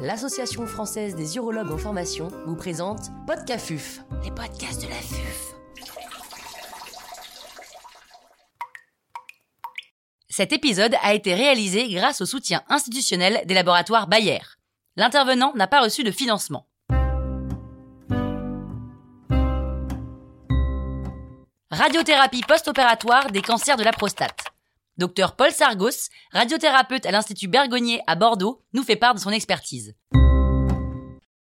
l'Association française des urologues en formation vous présente Podcafuf, les podcasts de la FUF. Cet épisode a été réalisé grâce au soutien institutionnel des laboratoires Bayer. L'intervenant n'a pas reçu de financement. Radiothérapie post-opératoire des cancers de la prostate. Docteur Paul Sargos, radiothérapeute à l'Institut Bergonier à Bordeaux, nous fait part de son expertise.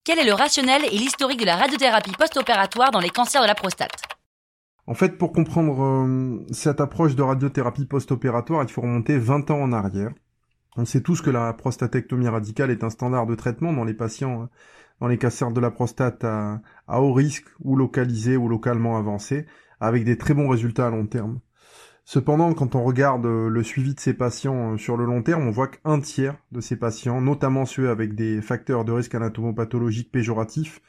Quel est le rationnel et l'historique de la radiothérapie post-opératoire dans les cancers de la prostate? En fait, pour comprendre euh, cette approche de radiothérapie post-opératoire, il faut remonter 20 ans en arrière. On sait tous que la prostatectomie radicale est un standard de traitement dans les patients, euh, dans les cancers de la prostate à, à haut risque ou localisés ou localement avancés, avec des très bons résultats à long terme. Cependant, quand on regarde euh, le suivi de ces patients euh, sur le long terme, on voit qu'un tiers de ces patients, notamment ceux avec des facteurs de risque anatomopathologiques péjoratifs,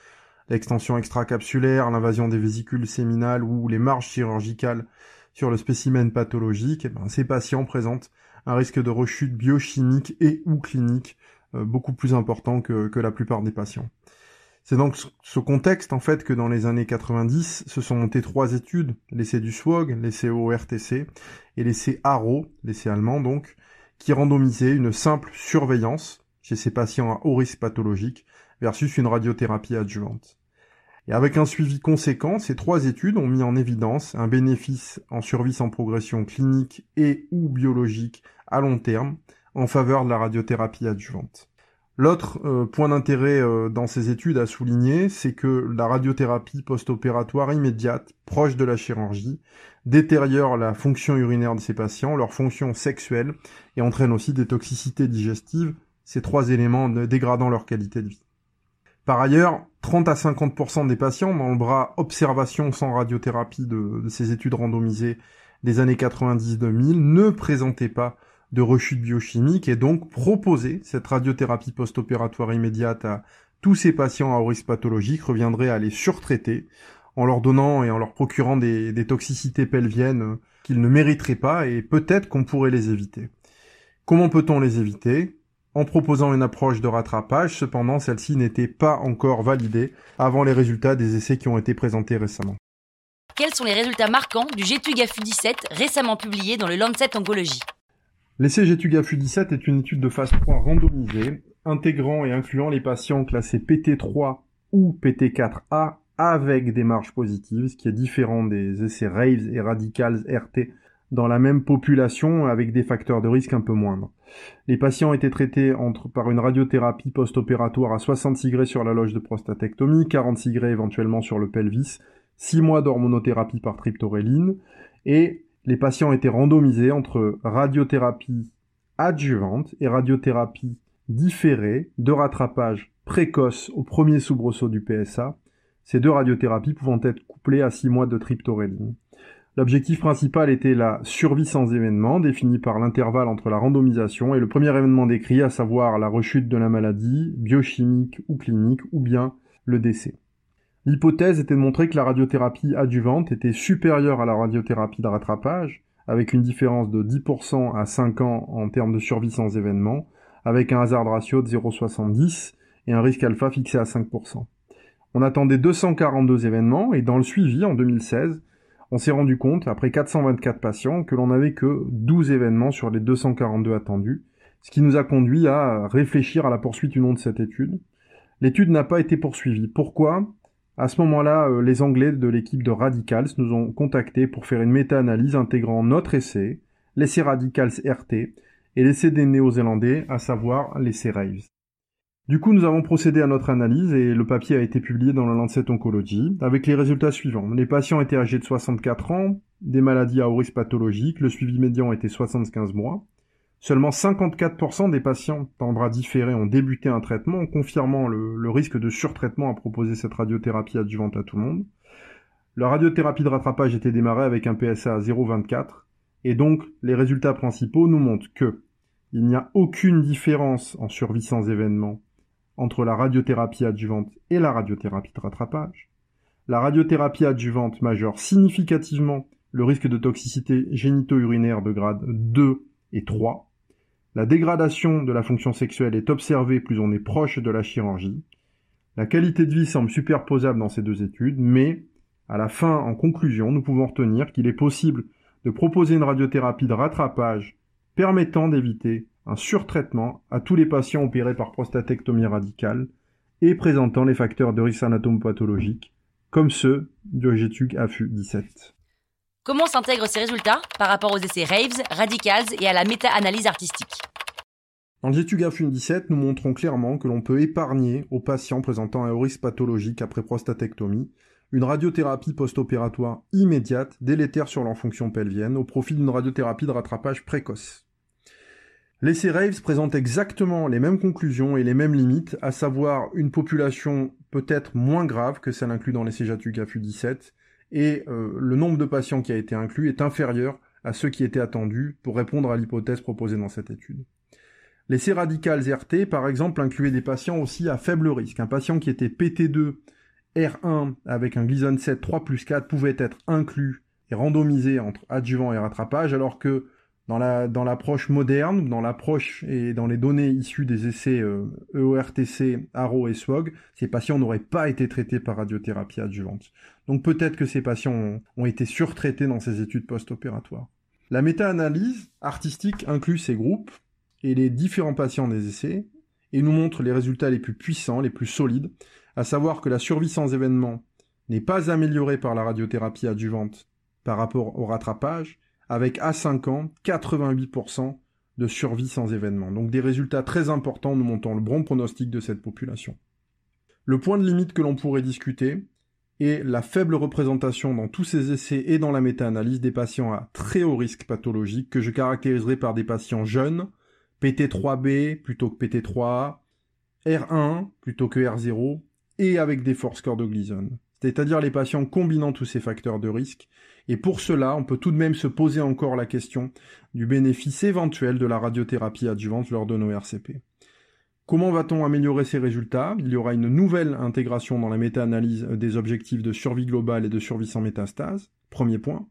l'extension extracapsulaire, l'invasion des vésicules séminales ou les marges chirurgicales sur le spécimen pathologique, eh ben, ces patients présentent un risque de rechute biochimique et ou clinique euh, beaucoup plus important que la plupart des patients. C'est donc ce contexte en fait que dans les années 90 se sont montées trois études, l'essai du SWOG, l'essai ORTC et l'essai ARO, l'essai allemand donc, qui randomisaient une simple surveillance chez ces patients à haut risque pathologique versus une radiothérapie adjuvante. Et avec un suivi conséquent, ces trois études ont mis en évidence un bénéfice en survie sans progression clinique et ou biologique à long terme en faveur de la radiothérapie adjuvante. L'autre euh, point d'intérêt euh, dans ces études à souligner, c'est que la radiothérapie post-opératoire immédiate, proche de la chirurgie, détériore la fonction urinaire de ces patients, leur fonction sexuelle, et entraîne aussi des toxicités digestives, ces trois éléments dégradant leur qualité de vie. Par ailleurs, 30 à 50% des patients dans le bras observation sans radiothérapie de, de ces études randomisées des années 90-2000 ne présentaient pas de rechute biochimique et donc proposer cette radiothérapie post-opératoire immédiate à tous ces patients à haut risque pathologique reviendrait à les surtraiter en leur donnant et en leur procurant des, toxicités pelviennes qu'ils ne mériteraient pas et peut-être qu'on pourrait les éviter. Comment peut-on les éviter? En proposant une approche de rattrapage, cependant celle-ci n'était pas encore validée avant les résultats des essais qui ont été présentés récemment. Quels sont les résultats marquants du GTUGAFU 17 récemment publié dans le Lancet Oncologie? L'essai GETUGAFU 17 est une étude de phase 3 randomisée, intégrant et incluant les patients classés PT3 ou PT4A avec des marges positives, ce qui est différent des essais RAVES et Radicals RT dans la même population avec des facteurs de risque un peu moindres. Les patients étaient traités entre, par une radiothérapie post-opératoire à 66 grés sur la loge de prostatectomie, 46 grés éventuellement sur le pelvis, 6 mois d'hormonothérapie par triptoréline et les patients étaient randomisés entre radiothérapie adjuvante et radiothérapie différée de rattrapage précoce au premier soubresaut du PSA, ces deux radiothérapies pouvant être couplées à 6 mois de triptoréline. L'objectif principal était la survie sans événement, définie par l'intervalle entre la randomisation et le premier événement décrit, à savoir la rechute de la maladie, biochimique ou clinique, ou bien le décès. L'hypothèse était de montrer que la radiothérapie adjuvante était supérieure à la radiothérapie de rattrapage, avec une différence de 10% à 5 ans en termes de survie sans événement, avec un hasard ratio de 0,70 et un risque alpha fixé à 5%. On attendait 242 événements et dans le suivi en 2016, on s'est rendu compte, après 424 patients, que l'on n'avait que 12 événements sur les 242 attendus, ce qui nous a conduit à réfléchir à la poursuite ou non de cette étude. L'étude n'a pas été poursuivie. Pourquoi? À ce moment-là, euh, les Anglais de l'équipe de Radicals nous ont contactés pour faire une méta-analyse intégrant notre essai, l'essai Radicals RT, et l'essai des Néo-Zélandais, à savoir l'essai Raves. Du coup, nous avons procédé à notre analyse et le papier a été publié dans le Lancet Oncology avec les résultats suivants. Les patients étaient âgés de 64 ans, des maladies à haut risque pathologique, le suivi médian était 75 mois. Seulement 54% des patients en bras différés ont débuté un traitement, confirmant le, risque de surtraitement à proposer cette radiothérapie adjuvante à tout le monde. La radiothérapie de rattrapage était démarrée avec un PSA à 0,24, et donc les résultats principaux nous montrent que il n'y a aucune différence en survie sans événement entre la radiothérapie adjuvante et la radiothérapie de rattrapage. La radiothérapie adjuvante majeure significativement le risque de toxicité génito-urinaire de grade 2 et 3, La dégradation de la fonction sexuelle est observée plus on est proche de la chirurgie. La qualité de vie semble superposable dans ces deux études, mais à la fin, en conclusion, nous pouvons retenir qu'il est possible de proposer une radiothérapie de rattrapage permettant d'éviter un surtraitement à tous les patients opérés par prostatectomie radicale et présentant les facteurs de risque anatomopathologique, comme ceux du GETUG AFU 17. Comment s'intègrent ces résultats par rapport aux essais Raves, Radicals et à la méta-analyse artistique? Dans le GETUG AFU 17, nous montrons clairement que l'on peut épargner aux patients présentant un risque pathologique après prostatectomie une radiothérapie post-opératoire immédiate délétère sur leur fonction pelvienne au profit d'une radiothérapie de rattrapage précoce. L'essai Raves présente exactement les mêmes conclusions et les mêmes limites, à savoir une population peut-être moins grave que celle inclue dans l'essai Jatugafu 17, et euh, le nombre de patients qui a été inclus est inférieur à ceux qui étaient attendus pour répondre à l'hypothèse proposée dans cette étude. L'essai radical RT, par exemple, incluait des patients aussi à faible risque. Un patient qui était PT2 R1 avec un Gleason 7 3 plus 4 pouvait être inclus et randomisé entre adjuvant et rattrapage, alors que dans la dans l'approche moderne, dans l'approche et dans les données issues des essais euh, EORTC, ARO et SWOG, ces patients n'auraient pas été traités par radiothérapie adjuvante. Donc peut-être que ces patients ont été surtraités dans ces études post-opératoires. La méta-analyse artistique inclut ces groupes et les différents patients des essais et nous montre les résultats les plus puissants, les plus solides, à savoir que la survie sans événement n'est pas améliorée par la radiothérapie adjuvante par rapport au rattrapage, avec à 5 ans 88% de survie sans événement. Donc des résultats très importants nous montrant le bon pronostic de cette population. Le point de limite que l'on pourrait discuter est la faible représentation dans tous ces essais et dans la méta-analyse des patients à très haut risque pathologique que je caractériserai par des patients jeunes, PT3B plutôt que PT3A, R1 plutôt que R0 et avec des force scores c'est-à-dire les patients combinant tous ces facteurs de risque. Et pour cela, on peut tout de même se poser encore la question du bénéfice éventuel de la radiothérapie adjuvante lors de nos RCP. Comment va-t-on améliorer ces résultats? Il y aura une nouvelle intégration dans la méta-analyse des objectifs de survie globale et de survie sans métastase. Premier point.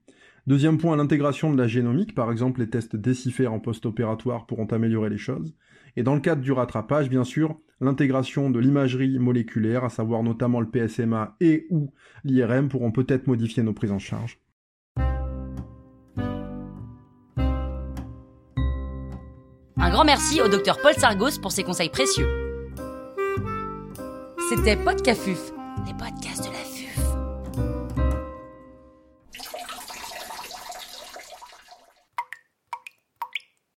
Deuxième point, l'intégration de la génomique, par exemple les tests décifrés en post-opératoire pourront améliorer les choses. Et dans le cadre du rattrapage, bien sûr, l'intégration de l'imagerie moléculaire, à savoir notamment le PSMA et ou l'IRM, pourront peut-être modifier nos prises en charge. Un grand merci au docteur Paul Sargos pour ses conseils précieux. C'était Podcafuf, les podcasts de